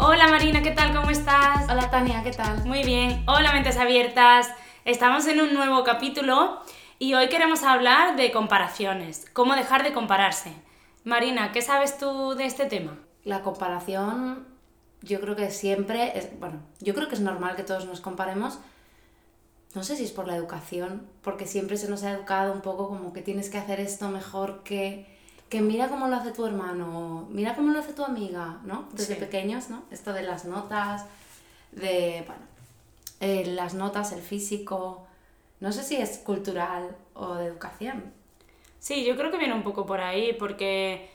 Hola Marina, ¿qué tal? ¿Cómo estás? Hola Tania, ¿qué tal? Muy bien. Hola mentes abiertas. Estamos en un nuevo capítulo y hoy queremos hablar de comparaciones, cómo dejar de compararse. Marina, ¿qué sabes tú de este tema? La comparación, yo creo que siempre es, bueno, yo creo que es normal que todos nos comparemos. No sé si es por la educación, porque siempre se nos ha educado un poco como que tienes que hacer esto mejor que que mira cómo lo hace tu hermano, mira cómo lo hace tu amiga, ¿no? Desde pequeños, ¿no? Esto de las notas, de, bueno, eh, las notas, el físico, no sé si es cultural o de educación. Sí, yo creo que viene un poco por ahí, porque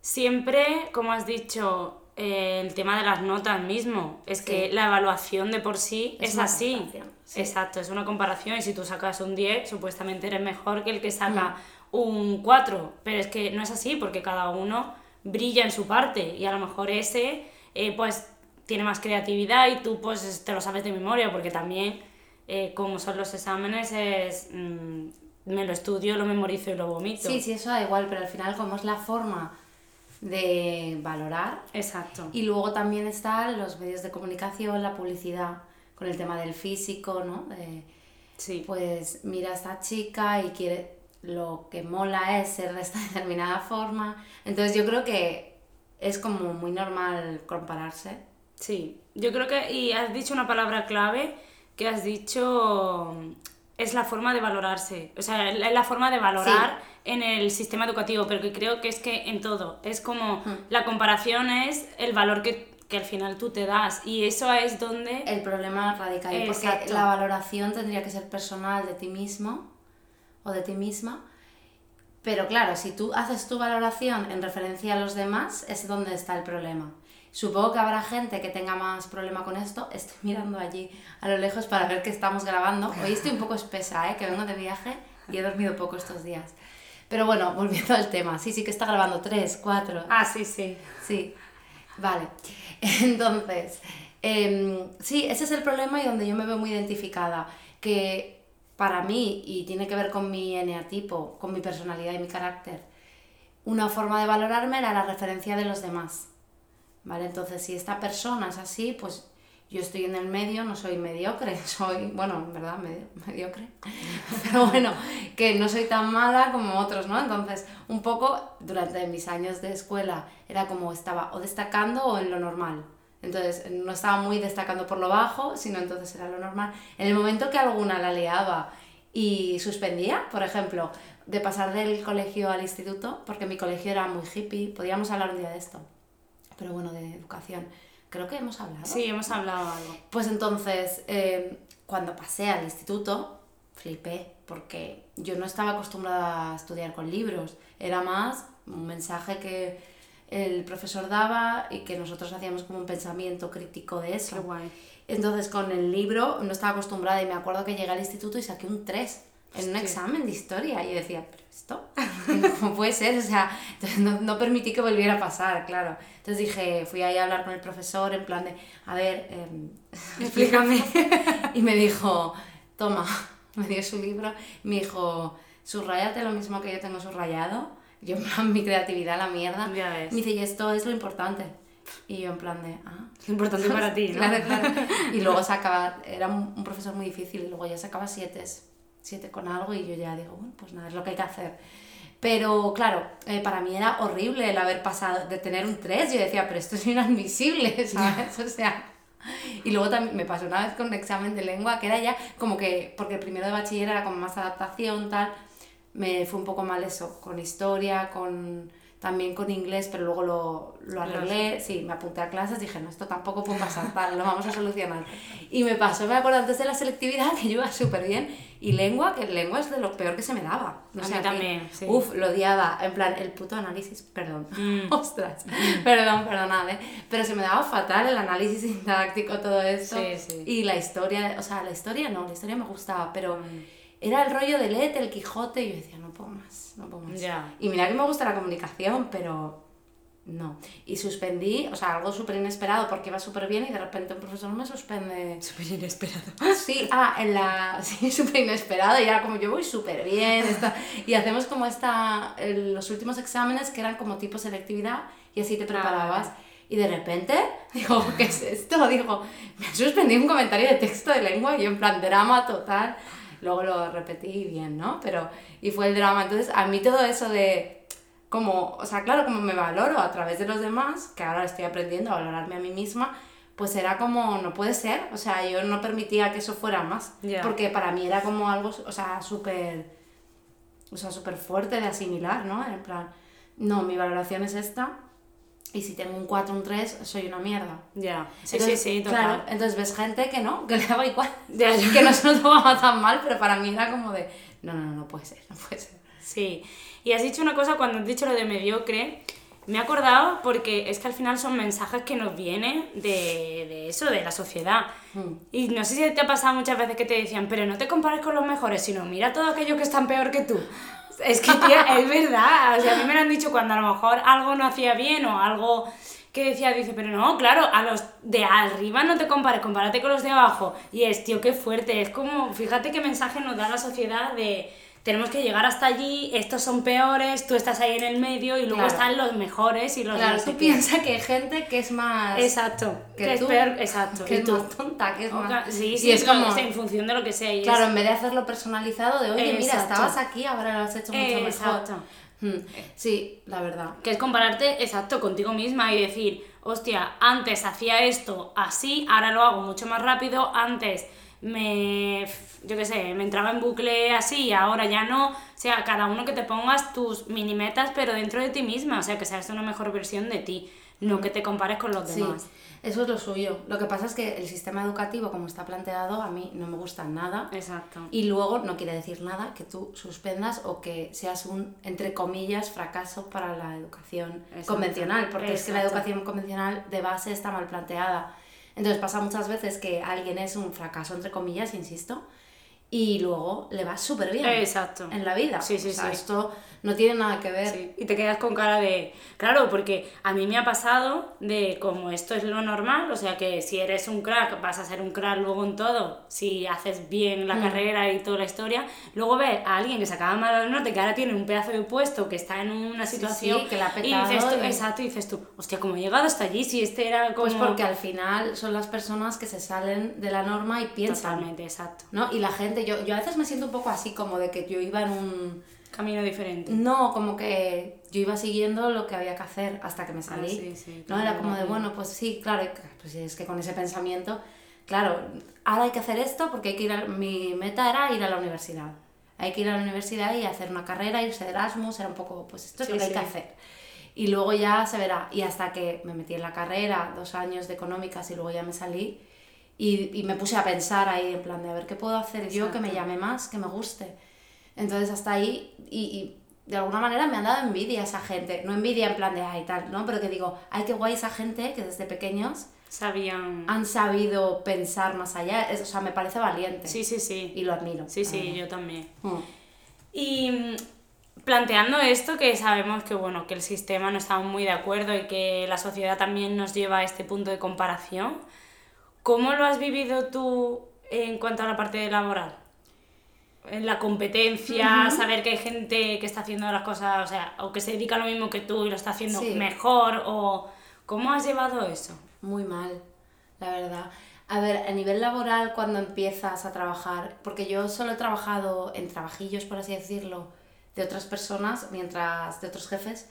siempre, como has dicho, eh, el tema de las notas mismo, es que la evaluación de por sí es, así. Exacto, es una comparación y si tú sacas un 10, supuestamente eres mejor que el que saca mm un 4, pero es que no es así porque cada uno brilla en su parte y a lo mejor ese eh, pues tiene más creatividad y tú pues te lo sabes de memoria porque también eh, como son los exámenes es mm, me lo estudio, lo memorizo y lo vomito. Sí, sí, eso da igual, pero al final como es la forma de valorar. Exacto. Y luego también están los medios de comunicación, la publicidad, con el tema del físico, ¿no? sí. Pues mira a esta chica y quiere lo que mola es ser de esta determinada forma. Entonces yo creo que es como muy normal compararse. Sí, yo creo que, y has dicho una palabra clave que has dicho es la forma de valorarse, o sea, es la forma de valorar en el sistema educativo, pero que creo que es que en todo, es como la comparación es el valor que, que, al final tú te das y eso es donde... El problema radica ahí, porque la valoración tendría que ser personal de ti mismo o de ti misma. Pero claro, si tú haces tu valoración en referencia a los demás, es donde está el problema. Supongo que habrá gente que tenga más problema con esto. Estoy mirando allí a lo lejos para ver que estamos grabando. Hoy estoy un poco espesa, ¿eh? que vengo de viaje y he dormido poco estos días. Pero bueno, volviendo al tema. Sí, sí que está grabando tres, cuatro. Ah, sí, sí. Sí. Vale. Entonces, em, sí, ese es el problema y donde yo me veo muy identificada. Que para mí, y tiene que ver con mi eneatipo, con mi personalidad y mi carácter, una forma de valorarme era la referencia de los demás. ¿Vale? Entonces, si esta persona es así, pues yo estoy en el medio, no soy mediocre, soy, bueno, en verdad, medio, mediocre, pero bueno, que no soy tan mala como otros, ¿no? Entonces, un poco durante mis años de escuela era como estaba o destacando o en lo normal, entonces no estaba muy destacando por lo bajo, sino entonces era lo normal. En el momento que alguna la liaba y suspendía, por ejemplo, de pasar del colegio al instituto, porque mi colegio era muy hippie, podríamos hablar un día de esto, pero bueno, de educación. Creo que hemos hablado. Sí, hemos hablado algo. Pues entonces, eh, cuando pasé al instituto, flipé, porque yo no estaba acostumbrada a estudiar con libros, era más un mensaje que el profesor daba y que nosotros hacíamos como un pensamiento crítico de eso. Qué guay. Entonces con el libro no estaba acostumbrada y me acuerdo que llegué al instituto y saqué un 3 en un examen de historia y yo decía, pero esto, ¿cómo puede ser? O sea, no, no, permití que volviera a pasar, claro. Entonces dije, fui ahí a hablar con el profesor en plan de, a ver, eh, explícame. y me dijo, toma, me dio su libro, me dijo, subrayate lo mismo que yo tengo subrayado yo, en plan, mi creatividad, la mierda. Me dice, y esto es lo importante. Y yo, en plan de, ah. Es importante para ti, ¿no? claro, claro. Y luego sacaba, era un, profesor muy difícil, y luego ya sacaba siete, siete con algo, y yo ya digo, bueno, pues nada, es lo que hay que hacer. Pero claro, eh, para mí era horrible el haber pasado de tener un 3. Yo decía, pero esto es inadmisible, ¿sabes? O sea. Y luego también me pasó una vez con un examen de lengua que era ya como que, porque el primero de bachiller era como más adaptación, tal me fue un poco mal eso, con historia, con también con inglés, pero luego lo, lo arreglé, sí, me apunté a clases, dije, no, esto tampoco puede pasar, vale, lo vamos a solucionar. Y me pasó, me acuerdo antes de la selectividad, que yo iba súper bien, y lengua, que lengua es de lo peor que se me daba. No a mí también, sí. Uf, lo odiaba, en plan, el puto análisis, perdón, mm. ostras, perdón, perdonad, ¿eh? pero se me daba fatal el análisis sintáctico, todo esto, sí, sí. y la historia, o sea, la historia no, la historia me gustaba, pero... Mm era el rollo de Lete, el Quijote, y yo decía, no puedo más, no puedo más. Y mira que me gusta la comunicación, pero no. Y suspendí, o sea, algo súper inesperado porque iba súper bien y de repente un profesor me suspende. Súper inesperado. Sí, ah, en la. Sí, súper inesperado y era como yo voy súper bien. y hacemos como esta. los últimos exámenes que eran como tipo selectividad y así te preparabas. Y de repente, digo, ¿qué es esto? Digo, me han suspendido un comentario de texto de lengua y yo en plan drama total luego lo repetí bien, ¿no? Pero, y fue el drama. Entonces, a mí todo eso de, como, o sea, claro, como me valoro a través de los demás, que ahora estoy aprendiendo a valorarme a mí misma, pues era como, no puede ser, o sea, yo no permitía que eso fuera más, porque para mí era como algo, o sea, súper, o sea, súper fuerte de asimilar, ¿no? En plan, no, mi valoración es esta, y si tengo un 4, un 3, soy una mierda. Ya, sí, sí, sí, total. Claro, entonces ves gente que no, que le daba igual, que no se lo tomaba tan mal, pero para mí era como de, no, no, no, no puede ser, no puede ser. Sí, y has dicho una cosa cuando has dicho lo de mediocre, me he acordado porque es que al final son mensajes que nos vienen de, de eso, de la sociedad. Hmm. Y no sé si te ha pasado muchas veces que te decían, pero no te compares con los mejores, sino mira todo aquello que están peor que tú. Es que, tía, es verdad. O sea, a mí me lo han dicho cuando a lo mejor algo no hacía bien o algo que decía, dice, pero no, claro, a los de arriba no te compares, compárate con los de abajo. Y es, tío, qué fuerte. Es como, fíjate qué mensaje nos da la sociedad de tenemos que llegar hasta allí, estos son peores, tú estás ahí en el medio y luego están los mejores y los Claro, tú piensas que hay gente que es más... Exacto, que, es peor, exacto. Que es más tonta, que es más... Sí, sí, es como... en función de lo que sea. claro, en vez de hacerlo personalizado, de oye, mira, estabas aquí, ahora lo has hecho mucho mejor. Exacto. Hmm. Sí, la verdad. Que es compararte, exacto, contigo misma y decir, hostia, antes hacía esto así, ahora lo hago mucho más rápido, antes me, yo qué sé, me entraba en bucle así y ahora ya no. O sea, cada uno que te pongas tus mini metas, pero dentro de ti misma, o sea, que seas una mejor versión de ti, no que te compares con los demás. Eso es lo suyo. Lo que pasa es que el sistema educativo, como está planteado, a mí no me gusta nada. Exacto. Y luego no quiere decir nada que tú suspendas o que seas un, entre comillas, fracaso para la educación convencional, porque es que la educación convencional de base está mal planteada. Entonces pasa muchas veces que alguien es un fracaso, entre comillas, insisto, y luego le va súper bien Exacto. en la vida. Sí, sí, sí. Esto no tiene nada que ver. Y te quedas con cara de... Claro, porque a mí me ha pasado de como esto es lo normal, o sea que si eres un crack vas a ser un crack luego en todo, si haces bien la mm. carrera y toda la historia, luego ves a alguien que se acaba mal al norte, que ahora tiene un pedazo de puesto, que está en una situación... que la ha y dices tú, exacto, y dices tú, hostia, ¿cómo he llegado hasta allí? Si este era como... Pues porque al final son las personas que se salen de la norma y piensan. Totalmente, exacto. ¿no? Y la gente, yo, yo a veces me siento un poco así, como de que yo iba en un camino diferente. No, como que yo iba siguiendo lo que había que hacer hasta que me ah, salí. sí, sí, no era como de, bueno, pues sí, claro, pues es que con ese pensamiento, claro, ahora hay que hacer esto porque hay que ir a, mi meta era ir a la universidad. Hay que ir a la universidad y hacer una carrera, irse de Erasmus, era un poco, pues esto es lo que hay que hacer. Y luego ya se verá. Y hasta que me metí en la carrera, dos años de económicas y luego ya me salí. Y, y me puse a pensar ahí en plan de a ver qué puedo hacer yo que me llame más, que me guste. Entonces hasta ahí, y, de alguna manera me han dado envidia esa gente. No envidia en plan de ay tal, ¿no? Pero que digo, ay, qué guay esa gente que desde pequeños sabían han sabido pensar más allá. o sea, me parece valiente. Sí, sí, sí. Y lo admiro. Sí, sí, yo también. Mm. Y mm, planteando esto, que sabemos que, bueno, que el sistema no está muy de acuerdo y que la sociedad también nos lleva a este punto de comparación, ¿cómo lo has vivido tú en cuanto a la parte laboral? en la competencia, saber que hay gente que está haciendo las cosas, o sea, o que se dedica a lo mismo que tú y lo está haciendo mejor, o ¿cómo has llevado eso? Muy mal, la verdad. A ver, a nivel laboral, cuando empiezas a trabajar, porque yo solo he trabajado en trabajillos, por así decirlo, de otras personas, mientras, de otros jefes,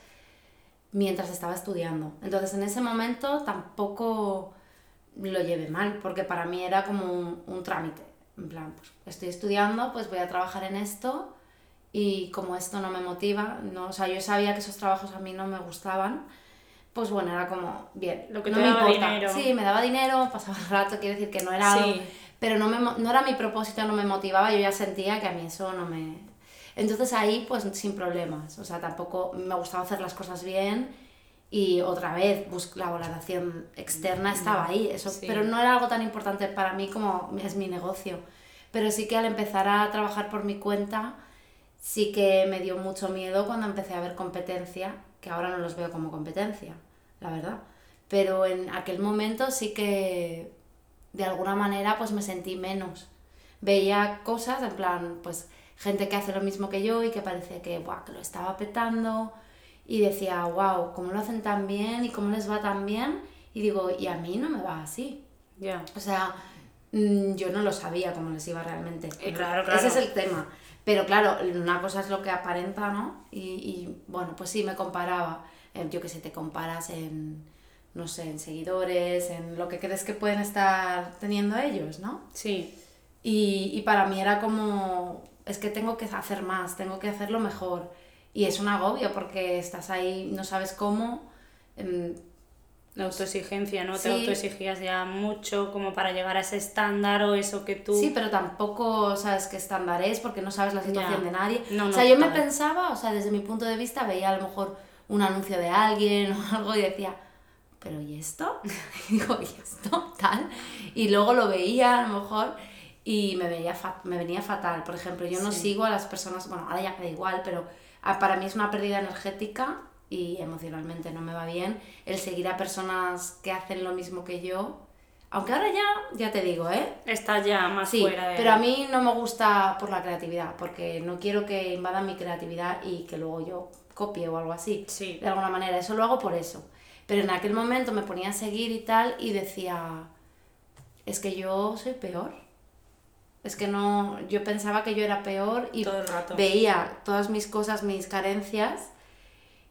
mientras estaba estudiando. Entonces, en ese momento tampoco lo llevé mal, porque para mí era como un trámite en plan, pues estoy estudiando, pues voy a trabajar en esto y como esto no me motiva, no, o sea, yo sabía que esos trabajos a mí no me gustaban, pues bueno, era como, bien, Lo que no me daba importa. dinero. Sí, me daba dinero, pasaba el rato, quiero decir que no era algo, Sí. pero no, me, no era mi propósito, no me motivaba, yo ya sentía que a mí eso no me... Entonces ahí pues sin problemas, o sea, tampoco me gustaba hacer las cosas bien y otra vez la valoración externa estaba ahí, eso, Sí. pero no era algo tan importante para mí como es mi negocio. Pero sí que al empezar a trabajar por mi cuenta, sí que me dio mucho miedo cuando empecé a ver competencia, que ahora no los veo como competencia, la verdad. Pero en aquel momento sí que de alguna manera pues me sentí menos. Veía cosas en plan, pues gente que hace lo mismo que yo y que parece que, buah, que lo estaba petando y decía, wow, ¿cómo lo hacen tan bien y cómo les va tan bien? Y digo, y a mí no me va así. Ya. O sea, mm, yo no lo sabía cómo les iba realmente. Eh, claro, claro. Ese es el tema. Pero claro, una cosa es lo que aparenta, ¿no? Y, y, bueno, pues sí, me comparaba. Eh, yo que sé, te comparas en, no sé, en seguidores, en lo que crees que pueden estar teniendo ellos, ¿no? Sí. Y, y para mí era como, es que tengo que hacer más, tengo que hacerlo mejor. Y es un agobio porque estás ahí, no sabes cómo. em, La autoexigencia, ¿no? Sí. Te autoexigías ya mucho como para llegar a ese estándar o eso que tú... Sí, pero tampoco sabes qué estándar es porque no sabes la situación Ya. de nadie. No, o sea, yo me pensaba, o sea, desde mi punto de vista veía a lo mejor un anuncio de alguien o algo y decía, pero ¿y esto? Y digo, ¿y esto? Tal. Y luego lo veía a lo mejor y me, veía me venía fatal. Por ejemplo, yo no Sí. sigo a las personas, bueno, ahora ya me da igual, pero para mí es una pérdida energética y emocionalmente no me va bien el seguir a personas que hacen lo mismo que yo. Aunque ahora ya, ya te digo, ¿eh? Estás ya más Sí, fuera de... pero a mí no me gusta por la creatividad, porque no quiero que invadan mi creatividad y que luego yo copie o algo así. Sí. De alguna manera, eso lo hago por eso. Pero en aquel momento me ponía a seguir y tal y decía, es que yo soy peor. Es que no, yo pensaba que yo era peor y Todo el rato. veía todas mis cosas, mis carencias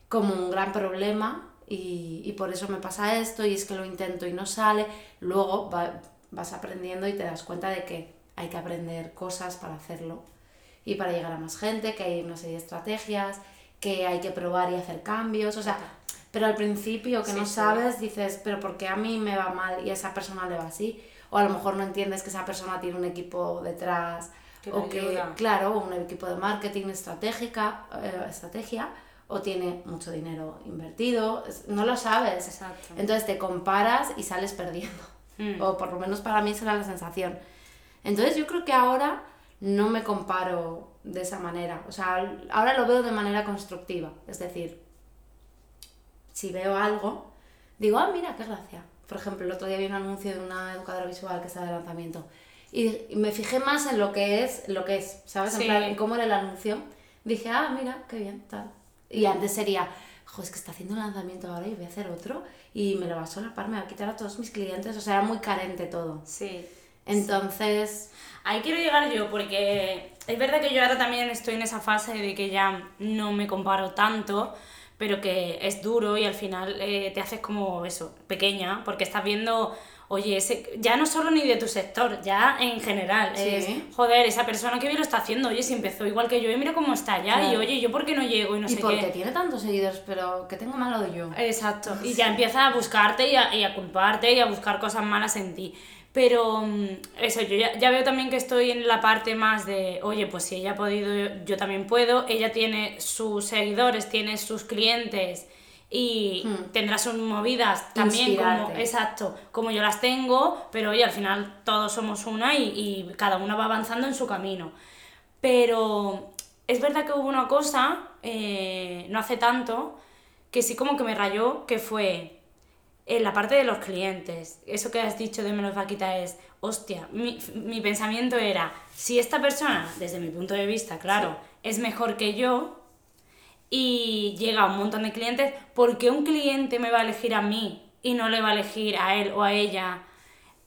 como un gran problema y, y por eso me pasa esto y es que lo intento y no sale. Luego va- vas aprendiendo y te das cuenta de que hay que aprender cosas para hacerlo y para llegar a más gente, que hay una serie de estrategias, que hay que probar y hacer cambios, o sea, pero al principio que Sí, no sabes dices, pero ¿por qué a mí me va mal y a esa persona le va así? O a lo mejor no entiendes que esa persona tiene un equipo detrás Que o que, ayuda. claro, un equipo de marketing estratégica, eh, estrategia, o tiene mucho dinero invertido, no lo sabes. Exacto. Entonces te comparas y sales perdiendo. Mm. O por lo menos para mí esa era la sensación. Entonces yo creo que ahora no me comparo de esa manera. O sea, ahora lo veo de manera constructiva. Es decir, si veo algo, digo, ah, mira, qué gracia. Por ejemplo, el otro día vi un anuncio de una educadora visual que está de lanzamiento. Y me fijé más en lo que es, lo que es, ¿sabes? En Sí. plan, en cómo era el anuncio. Dije, ah, mira, qué bien, tal. Y antes sería, jo, es que está haciendo un lanzamiento ahora y voy a hacer otro y me lo va a solapar, me va a quitar a todos mis clientes. O sea, era muy carente todo. Sí. Entonces, Ahí quiero llegar yo porque es verdad que yo ahora también estoy en esa fase de que ya no me comparo tanto, pero que es duro y al final eh, te haces como eso, pequeña, porque estás viendo, oye, ese, ya no solo ni de tu sector, ya en general, Sí. es, joder, esa persona que bien lo está haciendo, oye, si empezó igual que yo y mira cómo está ya, y Claro. oye, yo por qué no llego y no y sé porque qué. tiene tantos seguidores, pero que tengo malo yo. Exacto. Y ya empiezas a buscarte y a, y a culparte y a buscar cosas malas en ti. Pero mm, eso, yo ya, ya veo también que estoy en la parte más de, oye, pues si ella ha podido, yo, yo también puedo. Ella tiene sus seguidores, tiene sus clientes y Hmm. tendrá sus movidas también como, exacto, como yo las tengo, pero oye, al final todos somos una y, y cada una va avanzando en su camino. Pero es verdad que hubo una cosa, eh, no hace tanto, que sí como que me rayó, que fue en la parte de los clientes. Eso que has dicho de me los va a quitar es, hostia, mi, mi pensamiento era, si esta persona, desde mi punto de vista, claro, es mejor que yo y llega a un montón de clientes, ¿por qué un cliente me va a elegir a mí y no le va a elegir a él o a ella?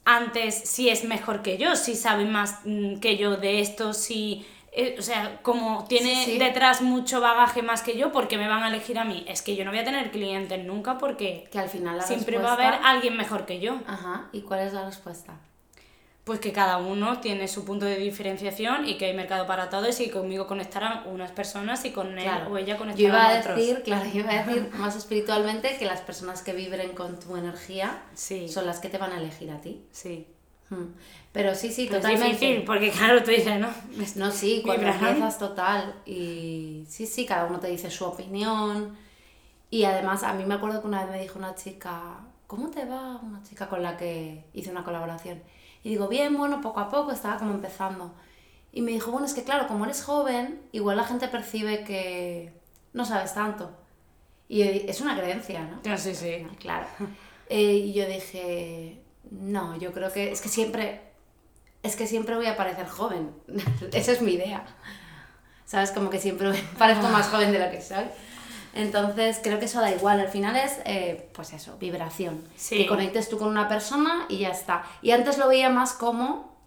antes si es mejor que yo, si sabe más mm, que yo de esto, si... eh, o sea, como tiene Sí, sí. detrás mucho bagaje más que yo, ¿por qué me van a elegir a mí? Es que yo no voy a tener clientes nunca porque Que al final la siempre va a haber alguien mejor que yo. Ajá, ¿y cuál es la respuesta? pues que cada uno tiene su punto de diferenciación y que hay mercado para todos y conmigo conectarán unas personas y con él o ella conectarán yo iba a otros. decir, claro, yo iba a decir más espiritualmente que las personas que vibren con tu energía son las que te van a elegir a ti. Sí. Hmm. Pero sí, sí, totalmente. Es difícil, porque claro, tú dices, ¿no? No, sí, cuando empiezas total. Y sí, sí, cada uno te dice su opinión. Y además, a mí me acuerdo que una vez me dijo una chica, ¿cómo te va? Una chica con la que hice una colaboración. Y digo, bien, bueno, poco a poco, estaba como empezando. Y me dijo, bueno, es que claro, como eres joven, igual la gente percibe que no sabes tanto. Y es una creencia, ¿no? Ah, sí, sí. Claro. Eh, y yo dije, no, yo creo que es que siempre, es que siempre voy a parecer joven. Esa es mi idea. ¿Sabes? Como que siempre parezco más joven de lo que soy. Entonces creo que eso da igual, al final es, eh, pues eso, vibración. Que conectes tú con una persona y ya está. Y antes lo veía más como,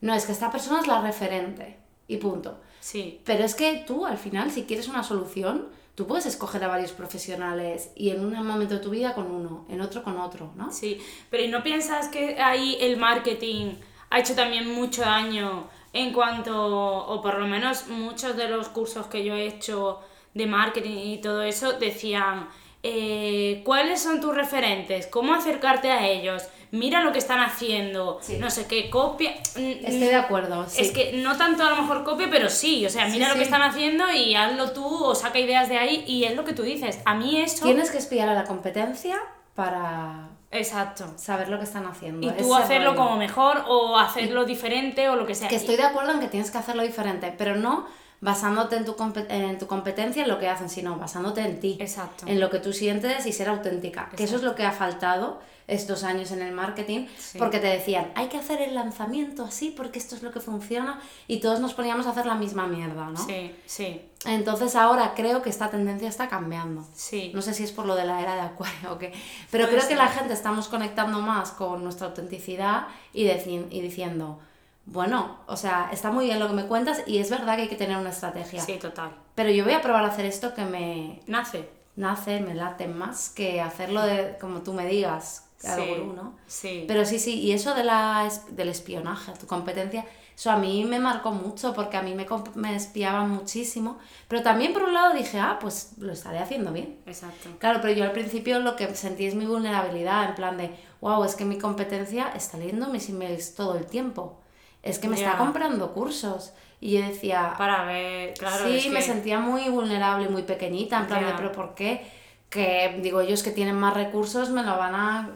no, es que esta persona es la referente y punto. Sí. Pero es que tú al final, si quieres una solución, tú puedes escoger a varios profesionales y en un momento de tu vida con uno, en otro con otro, ¿no? Sí, pero ¿y no piensas que ahí el marketing ha hecho también mucho daño en cuanto, o por lo menos muchos de los cursos que yo he hecho de marketing y todo eso, decían, eh, ¿cuáles son tus referentes? ¿Cómo acercarte a ellos? Mira lo que están haciendo, no sé qué, copia. Mm, Estoy de acuerdo. Es que no tanto a lo mejor copia, pero sí, o sea, mira lo que están haciendo y hazlo tú o saca ideas de ahí y es lo que tú dices. A mí eso. Tienes que espiar a la competencia para. Exacto. Saber lo que están haciendo. Y tú hacerlo como mejor o hacerlo diferente o lo que sea. Que estoy de acuerdo en que tienes que hacerlo diferente, pero no basándote en tu, en tu competencia en lo que hacen, sino basándote en ti. Exacto. En lo que tú sientes y ser auténtica. Que eso es lo que ha faltado estos años en el marketing, porque te decían, hay que hacer el lanzamiento así porque esto es lo que funciona y todos nos poníamos a hacer la misma mierda, ¿no? Sí, sí. Entonces ahora creo que esta tendencia está cambiando. Sí. No sé si es por lo de la era de Acuario o qué, pero creo que la gente estamos conectando más con nuestra autenticidad y, y diciendo, bueno, o sea, está muy bien lo que me cuentas y es verdad que hay que tener una estrategia. Sí, total. Pero yo voy a probar a hacer esto que me... Nace. Nace, me late más que hacerlo de, como tú me digas, sí, ¿no? Sí. Pero sí, sí, y eso de la, del espionaje, tu competencia, eso a mí me marcó mucho porque a mí me, me espiaban muchísimo, pero también por un lado dije, ah, pues lo estaré haciendo bien. Exacto. Claro, pero yo al principio lo que sentí es mi vulnerabilidad, en plan de, wow, es que mi competencia está leyendo mis emails todo el tiempo es que me está comprando cursos. Y yo decía... Para ver, claro. Sí, me sentía muy vulnerable, muy pequeñita, en plan de, pero ¿por qué? Que digo, ellos que tienen más recursos me lo van a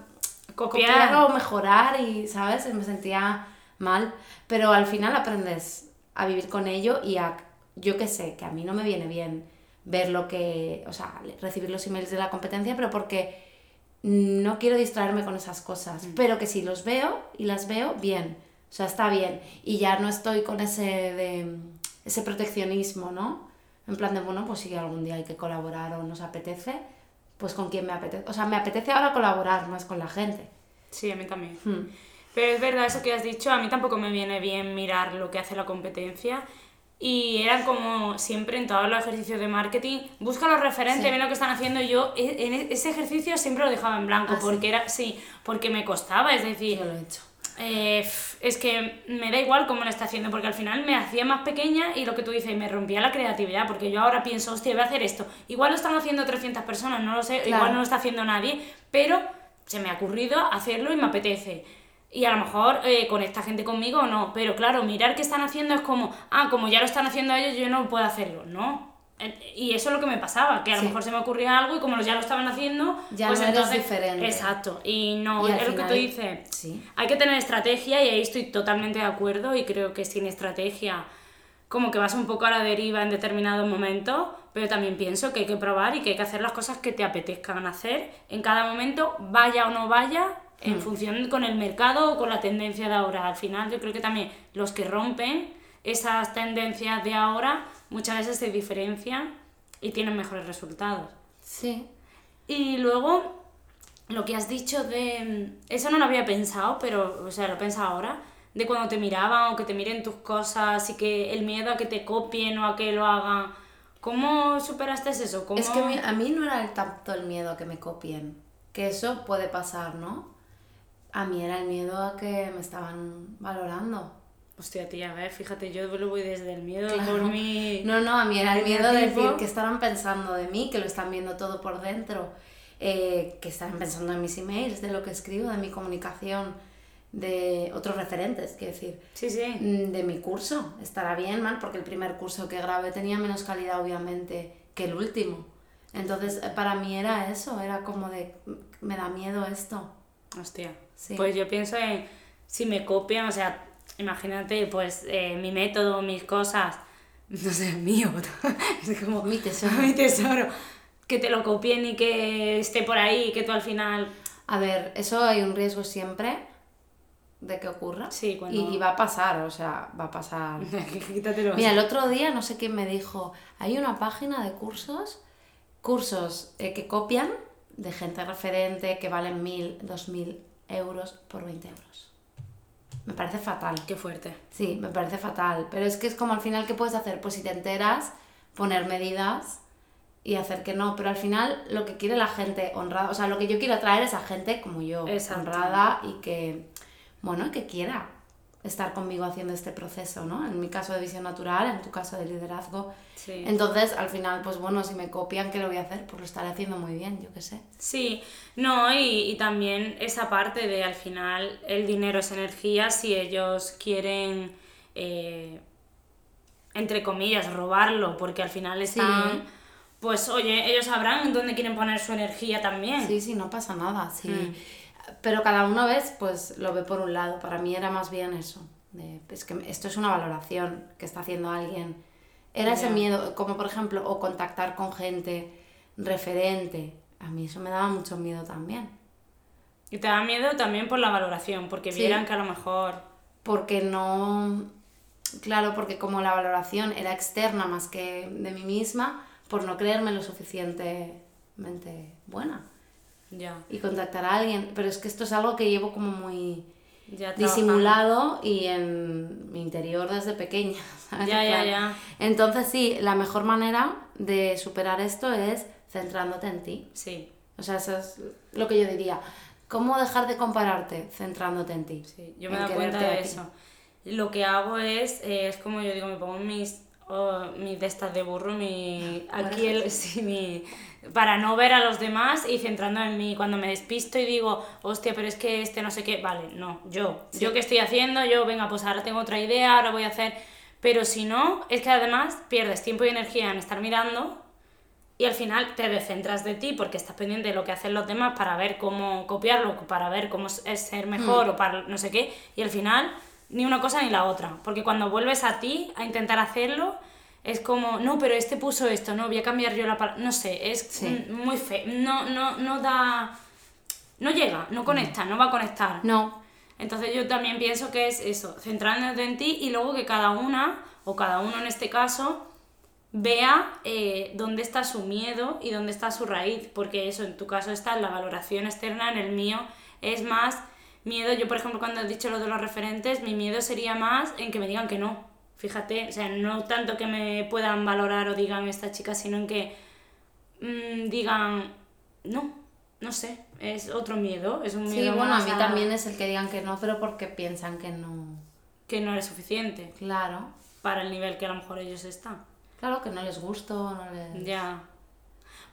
copiar, o mejorar y, ¿sabes? Me sentía mal. Pero al final aprendes a vivir con ello y a, yo qué sé, que a mí no me viene bien ver lo que, o sea, recibir los emails de la competencia, pero porque no quiero distraerme con esas cosas, mm. pero que si los veo y las veo, bien. O sea, está bien. Y ya no estoy con ese, de, ese proteccionismo, ¿no? En plan de, bueno, pues si algún día hay que colaborar o nos apetece, pues con quién me apetece. O sea, me apetece ahora colaborar más con la gente. Sí, a mí también. Hmm. Pero es verdad eso que has dicho, a mí tampoco me viene bien mirar lo que hace la competencia. Y eran como siempre en todos los ejercicios de marketing, busca los referentes, ve lo que están haciendo. Yo e, en ese ejercicio siempre lo dejaba en blanco, ah, porque era, sí, porque me costaba, es decir, yo lo he hecho eh, es que me da igual cómo lo está haciendo, porque al final me hacía más pequeña y lo que tú dices, me rompía la creatividad, porque yo ahora pienso, hostia, voy a hacer esto. Igual lo están haciendo 300 personas, no lo sé, igual no lo está haciendo nadie, pero se me ha ocurrido hacerlo y me apetece. Y a lo mejor eh, conecta gente conmigo o no, pero claro, mirar qué están haciendo es como, ah, como ya lo están haciendo ellos, yo no puedo hacerlo, ¿no? Y eso es lo que me pasaba, que a lo mejor se me ocurría algo y como ya lo estaban haciendo, ya pues no eres diferente. Exacto, y no, es lo que tú dices. Hay que tener estrategia y ahí estoy totalmente de acuerdo y creo que sin estrategia como que vas un poco a la deriva en determinados momentos, pero también pienso que hay que probar y que hay que hacer las cosas que te apetezcan hacer en cada momento, vaya o no vaya, en hmm. función con el mercado o con la tendencia de ahora. Al final yo creo que también los que rompen esas tendencias de ahora muchas veces se diferencian y tienen mejores resultados. Sí. Y luego, lo que has dicho de... Eso no lo había pensado, pero, o sea, lo he ahora. De cuando te miraban o que te miren tus cosas y que el miedo a que te copien o a que lo hagan. ¿Cómo superaste eso? Es que a mí no era tanto el miedo a que me copien. Que eso puede pasar, ¿no? A mí era el miedo a que me estaban valorando. Hostia, tía, a ver, fíjate, yo lo voy desde el miedo por mi... No, no, a mí era el miedo de decir que estarán pensando de mí, que lo están viendo todo por dentro, eh, que estarán pensando en mis emails, de lo que escribo, de mi comunicación, de otros referentes, quiero decir. Sí, sí. Mm, de mi curso. Estará bien, mal, porque el primer curso que grabé tenía menos calidad, obviamente, que el último. Entonces, eh, para mí era eso, era como de, me da miedo esto. Hostia. Pues yo pienso en, si me copian, o sea, imagínate, pues eh, mi método, mis cosas, no sé, mío, es como mi tesoro. mi tesoro, que te lo copien y que esté por ahí, que tú al final... A ver, eso hay un riesgo siempre de que ocurra. Sí, cuando... y, va a pasar, o sea, va a pasar. Quítatelo. Mira, el otro día no sé quién me dijo, hay una página de cursos, cursos eh, que copian de gente referente que valen mil, dos mil euros por 20 euros. Me parece fatal. Qué fuerte. Sí, me parece fatal. Pero es que es como al final, ¿qué puedes hacer? Pues si te enteras, poner medidas y hacer que no. Pero al final, lo que quiere la gente honrada, o sea, lo que yo quiero atraer es a gente como yo, honrada y que, bueno, que quiera estar conmigo haciendo este proceso, ¿no? En mi caso de visión natural, en tu caso de liderazgo. Sí. Entonces, al final, pues bueno, si me copian, ¿qué lo voy a hacer? Pues lo estaré haciendo muy bien, yo qué sé. Sí, no, y, y también esa parte de al final el dinero es energía, si ellos quieren, eh, entre comillas, robarlo, porque al final están... Pues oye, ellos sabrán dónde quieren poner su energía también. Sí, sí, no pasa nada, sí. Mm. Pero cada uno ves, pues lo ve por un lado. Para mí era más bien eso. De, es que esto es una valoración que está haciendo alguien. Era ese miedo, como por ejemplo, o contactar con gente referente. A mí eso me daba mucho miedo también. Y te da miedo también por la valoración, porque vieran que a lo mejor... Porque no... Claro, porque como la valoración era externa más que de mí misma, por no creerme lo suficientemente buena y contactar a alguien. Pero es que esto es algo que llevo como muy disimulado y en mi interior desde pequeña. Ya, ya, ya. Entonces sí, la mejor manera de superar esto es centrándote en ti. Sí. O sea, eso es lo que yo diría. ¿Cómo dejar de compararte centrándote en ti? Sí, yo me doy cuenta de eso. Lo que hago es, eh, es como yo digo, me pongo mis oh, mi de estas de burro, mi aquí el, sí, mi para no ver a los demás y centrando en mí. Cuando me despisto y digo, hostia, pero es que este no sé qué, vale, no, yo, yo qué estoy haciendo, yo, venga, pues ahora tengo otra idea, ahora voy a hacer. Pero si no, es que además pierdes tiempo y energía en estar mirando y al final te descentras de ti porque estás pendiente de lo que hacen los demás para ver cómo copiarlo, para ver cómo es ser mejor hmm. o para no sé qué. Y al final, ni una cosa ni la otra. Porque cuando vuelves a ti a intentar hacerlo, es como, no, pero este puso esto, no, voy a cambiar yo la palabra. No sé, es muy feo. No, no, no da. No llega, no conecta, no va a conectar. No. Entonces yo también pienso que es eso, centrándote en ti y luego que cada una, o cada uno en este caso, vea eh, dónde está su miedo y dónde está su raíz, porque eso en tu caso está en la valoración externa, en el mío es más miedo. Yo, por ejemplo, cuando he dicho lo de los referentes, mi miedo sería más en que me digan que no. Fíjate, o sea, no tanto que me puedan valorar o digan esta chica, sino en que mm, digan, no, no sé, es otro miedo, es un miedo. Sí, bueno, a mí también es el que digan que no, pero porque piensan que no. Que no eres suficiente. Claro. Para el nivel que a lo mejor ellos están. Claro, que no les gusto, no les. Ya.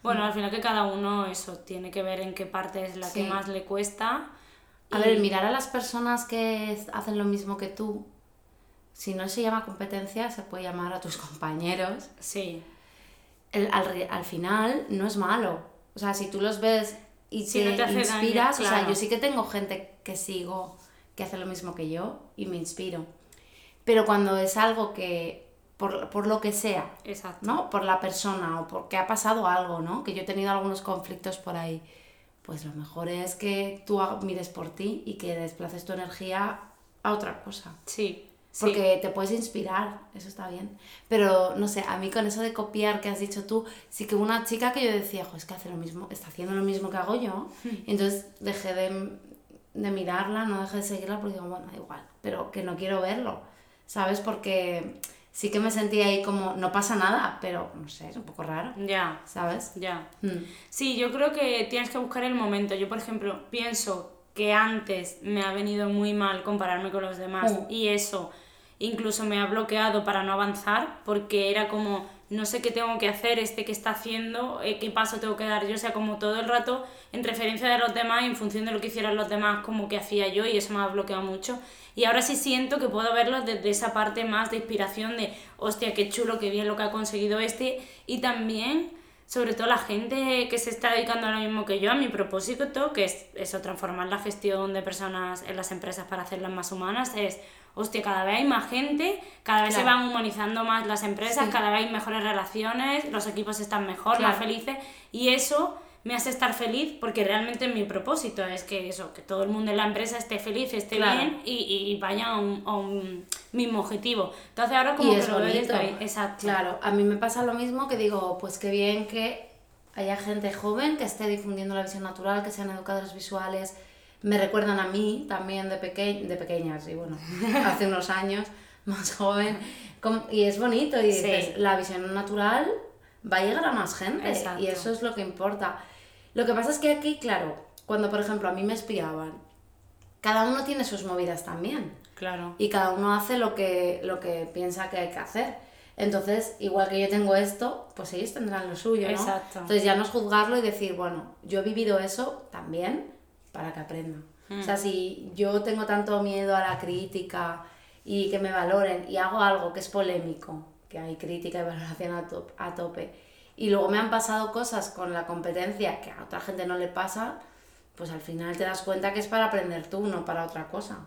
Bueno, al final que cada uno eso tiene que ver en qué parte es la que más le cuesta. A ver, mirar a las personas que hacen lo mismo que tú si no se llama competencia, se puede llamar a tus compañeros. Sí. al, final no es malo. O sea, si tú los ves y te, inspiras, o sea, yo sí que tengo gente que sigo que hace lo mismo que yo y me inspiro. Pero cuando es algo que, por, lo que sea, ¿no? Por la persona o porque ha pasado algo, ¿no? Que yo he tenido algunos conflictos por ahí, pues lo mejor es que tú mires por ti y que desplaces tu energía a otra cosa. Sí, porque te puedes inspirar, eso está bien. Pero no sé, a mí con eso de copiar que has dicho tú, sí que una chica que yo decía, es que hace lo mismo, está haciendo lo mismo que hago yo. Hmm. Entonces dejé de, de, mirarla, no dejé de seguirla porque digo, bueno, da igual, pero que no quiero verlo, ¿sabes? Porque sí que me sentía ahí como, no pasa nada, pero no sé, es un poco raro. Ya. ¿Sabes? Ya. Hmm. Sí, yo creo que tienes que buscar el momento. Yo, por ejemplo, pienso que antes me ha venido muy mal compararme con los demás Mm. y eso incluso me ha bloqueado para no avanzar porque era como no sé qué tengo que hacer, este que está haciendo, eh, qué paso tengo que dar yo, o sea, como todo el rato en referencia de los demás y en función de lo que hicieran los demás, como que hacía yo y eso me ha bloqueado mucho. Y ahora sí siento que puedo verlos desde esa parte más de inspiración de, hostia, qué chulo, qué bien lo que ha conseguido este. Y también, sobre todo la gente que se está dedicando a lo mismo que yo, a mi propósito, que es eso, transformar la gestión de personas en las empresas para hacerlas más humanas, es, hostia, cada vez hay más gente, cada vez se Claro. van humanizando más las empresas, Sí. cada vez hay mejores relaciones, los equipos están mejor, Claro. más felices, y eso me hace estar feliz porque realmente mi propósito es que eso, que todo el mundo en la empresa esté feliz, esté Claro. bien y, y vaya a un, a un mismo objetivo. Entonces ahora como y que es lo bonito. desde ahí. Exacto. Claro, a mí me pasa lo mismo que digo, pues qué bien que haya gente joven que esté difundiendo la visión natural, que sean educadores visuales. Me recuerdan a mí también de, peque de pequeñas, y bueno, hace unos años, más joven. Y es bonito, y Sí. dices, la visión natural va a llegar a más gente, Exacto. y eso es lo que importa. Lo que pasa es que aquí, claro, cuando por ejemplo a mí me espiaban, cada uno tiene sus movidas también Claro. y cada uno hace lo que, lo que piensa que hay que hacer. Entonces, igual que yo tengo esto, pues ellos tendrán lo suyo, ¿no? Exacto. Entonces ya no es juzgarlo y decir, bueno, yo he vivido eso también para que aprendan. O sea, si yo tengo tanto miedo a la crítica y que me valoren y hago algo que es polémico, que hay crítica y valoración a, top- a tope, y luego me han pasado cosas con la competencia que a otra gente no le pasa, pues al final te das cuenta que es para aprender tú, no para otra cosa.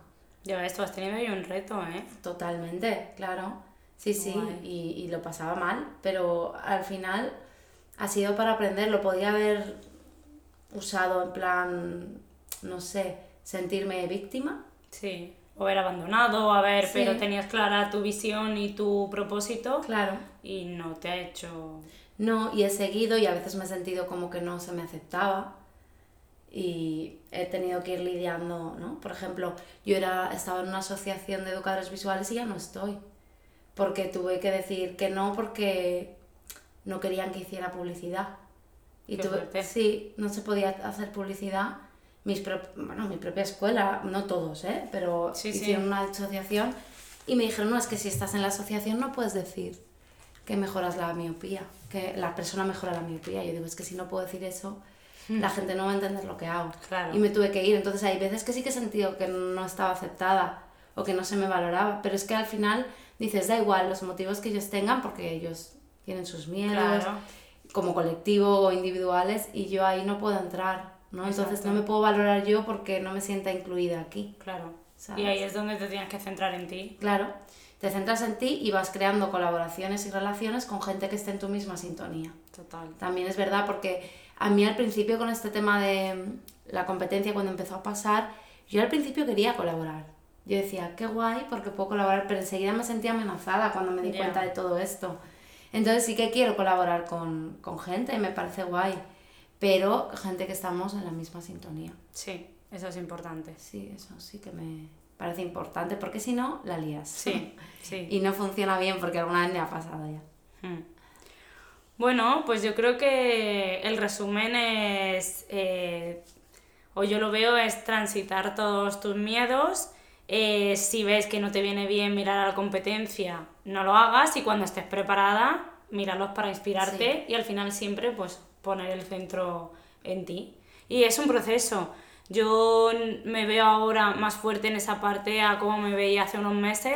Ya ves, tú has tenido ahí un reto, ¿eh? Totalmente, claro. Sí, sí, y, y lo pasaba mal, pero al final ha sido para aprender. Lo podía haber usado en plan, no sé, sentirme víctima. Sí. O haber abandonado, haber, Sí. pero tenías clara tu visión y tu propósito Claro. y no te ha hecho... No, y he seguido y a veces me he sentido como que no se me aceptaba y he tenido que ir lidiando, ¿no? Por ejemplo, yo era, estaba en una asociación de educadores visuales y ya no estoy, porque tuve que decir que no porque no querían que hiciera publicidad. Y Qué tuve, fuerte. sí, no se podía hacer publicidad. Mis pro- bueno, mi propia escuela, no todos, ¿eh? Pero Sí, sí. hicieron una asociación y me dijeron, no, es que si estás en la asociación no puedes decir que mejoras la miopía, que la persona mejora la miopía. Yo digo, es que si no puedo decir eso, la gente no va a entender lo que hago. Claro. Y me tuve que ir. Entonces hay veces que sí que he sentido que no estaba aceptada o que no se me valoraba, pero es que al final dices, da igual los motivos que ellos tengan porque ellos tienen sus miedos, Claro. como colectivo o individuales, y yo ahí no puedo entrar, ¿no? Entonces no me puedo valorar yo porque no me sienta incluida aquí. Claro. ¿Sabes? Y ahí es donde te tienes que centrar en ti. Claro, te centras en ti y vas creando colaboraciones y relaciones con gente que esté en tu misma sintonía. Total. También es verdad porque a mí al principio con este tema de mm, la competencia cuando empezó a pasar, yo al principio quería colaborar. Yo decía, qué guay porque puedo colaborar, pero enseguida me sentía amenazada cuando me di cuenta de todo esto. Entonces sí que quiero colaborar con, con gente, me parece guay, pero gente que estamos en la misma sintonía. Sí, eso es importante. Sí, eso sí que me parece importante porque si no, la lías. Sí, sí. Y no funciona bien porque alguna vez me ha pasado ya. Hmm. Bueno, pues yo creo que el resumen es, eh, o yo lo veo, es transitar todos tus miedos. Eh, si ves que no te viene bien mirar a la competencia, no lo hagas y cuando estés preparada, míralos para inspirarte y al final siempre pues poner el centro en ti. Y es un proceso. Yo me veo ahora más fuerte en esa parte a como me veía hace unos meses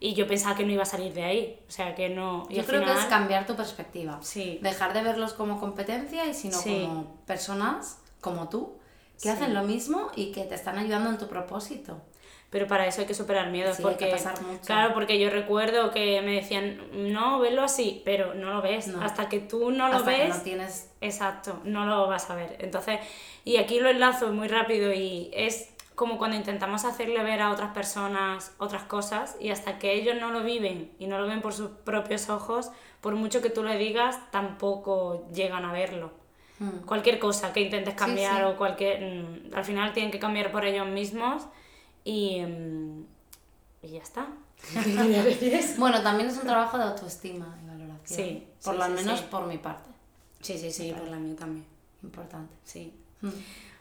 y yo pensaba que no iba a salir de ahí. O sea, que no. Y Yo creo que es final- cambiar tu perspectiva. Sí. Dejar de verlos como competencia y sino Sí. como personas como tú que Sí. hacen lo mismo y que te están ayudando en tu propósito. Pero para eso hay que superar miedos, Sí, porque que pasar mucho. claro, porque yo recuerdo que me decían, no, velo así, pero no lo ves. No. Hasta que tú no lo Hasta que ves, no tienes exacto, no lo vas a ver. Entonces, y aquí lo enlazo muy rápido y es como cuando intentamos hacerle ver a otras personas otras cosas y hasta que ellos no lo viven y no lo ven por sus propios ojos, por mucho que tú le digas, tampoco llegan a verlo. Mm. Cualquier cosa que intentes cambiar sí. o cualquier... mm, al final tienen que cambiar por ellos mismos y, mm, y ya está. Bueno, también es un trabajo de autoestima y valoración. Sí, Por sí, lo sí, menos sí. por mi parte. Sí, sí, sí, por la mía también. Importante. Sí. Mm.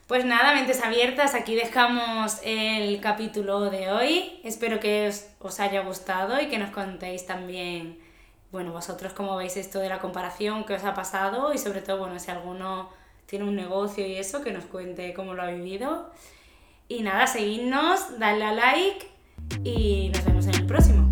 Pues nada, mentes abiertas, aquí dejamos el capítulo de hoy. Espero que os, os haya gustado y que nos contéis también, bueno, vosotros cómo veis esto de la comparación, qué os ha pasado y sobre todo, bueno, si alguno tiene un negocio y eso, que nos cuente cómo lo ha vivido. Y nada, seguidnos, dale a like y nos vemos en el próximo.